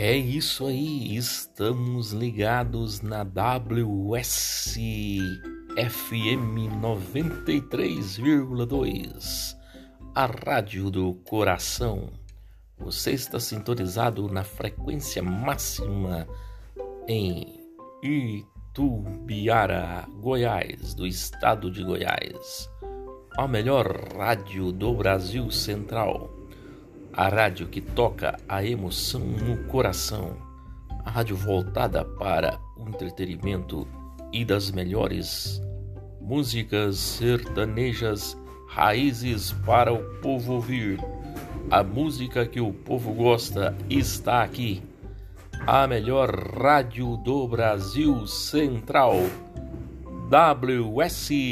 É isso aí, estamos ligados na WS FM 93,2, a rádio do coração. Você está sintonizado na frequência máxima em Itubiara, Goiás, do estado de Goiás. A melhor rádio do Brasil Central a rádio que toca a emoção no coração, a rádio voltada para o entretenimento e das melhores músicas sertanejas raízes para o povo ouvir. A música que o povo gosta está aqui. A melhor rádio do Brasil Central. WSFM